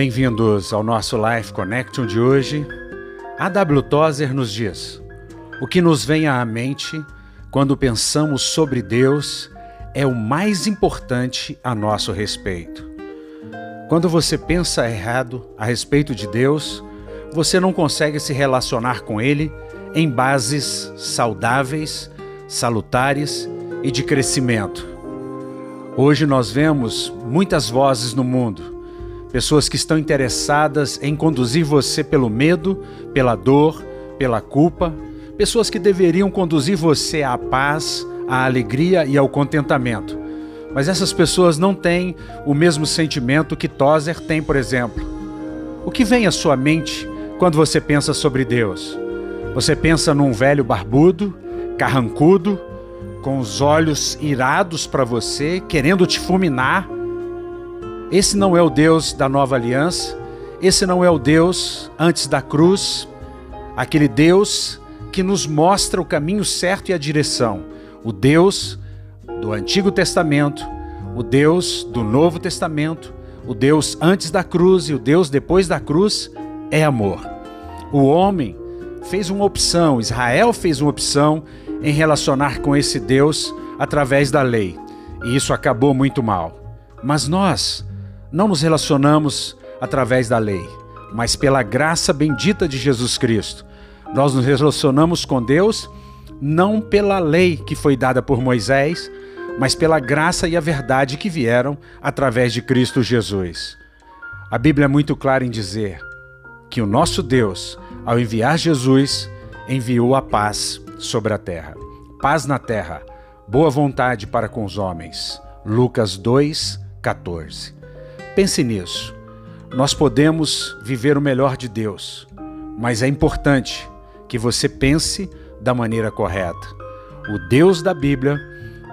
Bem-vindos ao nosso Life Connection de hoje. A W. Tozer nos diz: O que nos vem à mente quando pensamos sobre Deus é o mais importante a nosso respeito. Quando você pensa errado a respeito de Deus, você não consegue se relacionar com Ele em bases saudáveis, salutares e de crescimento. Hoje nós vemos muitas vozes no mundo Pessoas que estão interessadas em conduzir você pelo medo, pela dor, pela culpa. Pessoas que deveriam conduzir você à paz, à alegria e ao contentamento. Mas essas pessoas não têm o mesmo sentimento que Tozer tem, por exemplo. O que vem à sua mente quando você pensa sobre Deus? Você pensa num velho barbudo, carrancudo, com os olhos irados para você, querendo te fulminar? Esse não é o Deus da nova aliança, esse não é o Deus antes da cruz, aquele Deus que nos mostra o caminho certo e a direção, o Deus do Antigo Testamento, o Deus do Novo Testamento, o Deus antes da cruz e o Deus depois da cruz é amor. O homem fez uma opção, Israel fez uma opção em relacionar com esse Deus através da lei, e isso acabou muito mal. Mas nós, não nos relacionamos através da lei, mas pela graça bendita de Jesus Cristo. Nós nos relacionamos com Deus não pela lei que foi dada por Moisés, mas pela graça e a verdade que vieram através de Cristo Jesus. A Bíblia é muito clara em dizer que o nosso Deus, ao enviar Jesus, enviou a paz sobre a terra. Paz na terra, boa vontade para com os homens. Lucas 2, 14. Pense nisso. Nós podemos viver o melhor de Deus, mas é importante que você pense da maneira correta. O Deus da Bíblia,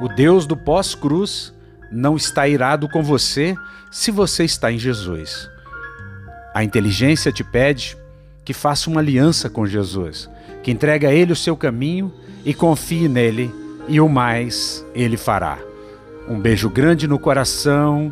o Deus do pós-cruz, não está irado com você se você está em Jesus. A inteligência te pede que faça uma aliança com Jesus, que entregue a Ele o seu caminho e confie nele, e o mais Ele fará. Um beijo grande no coração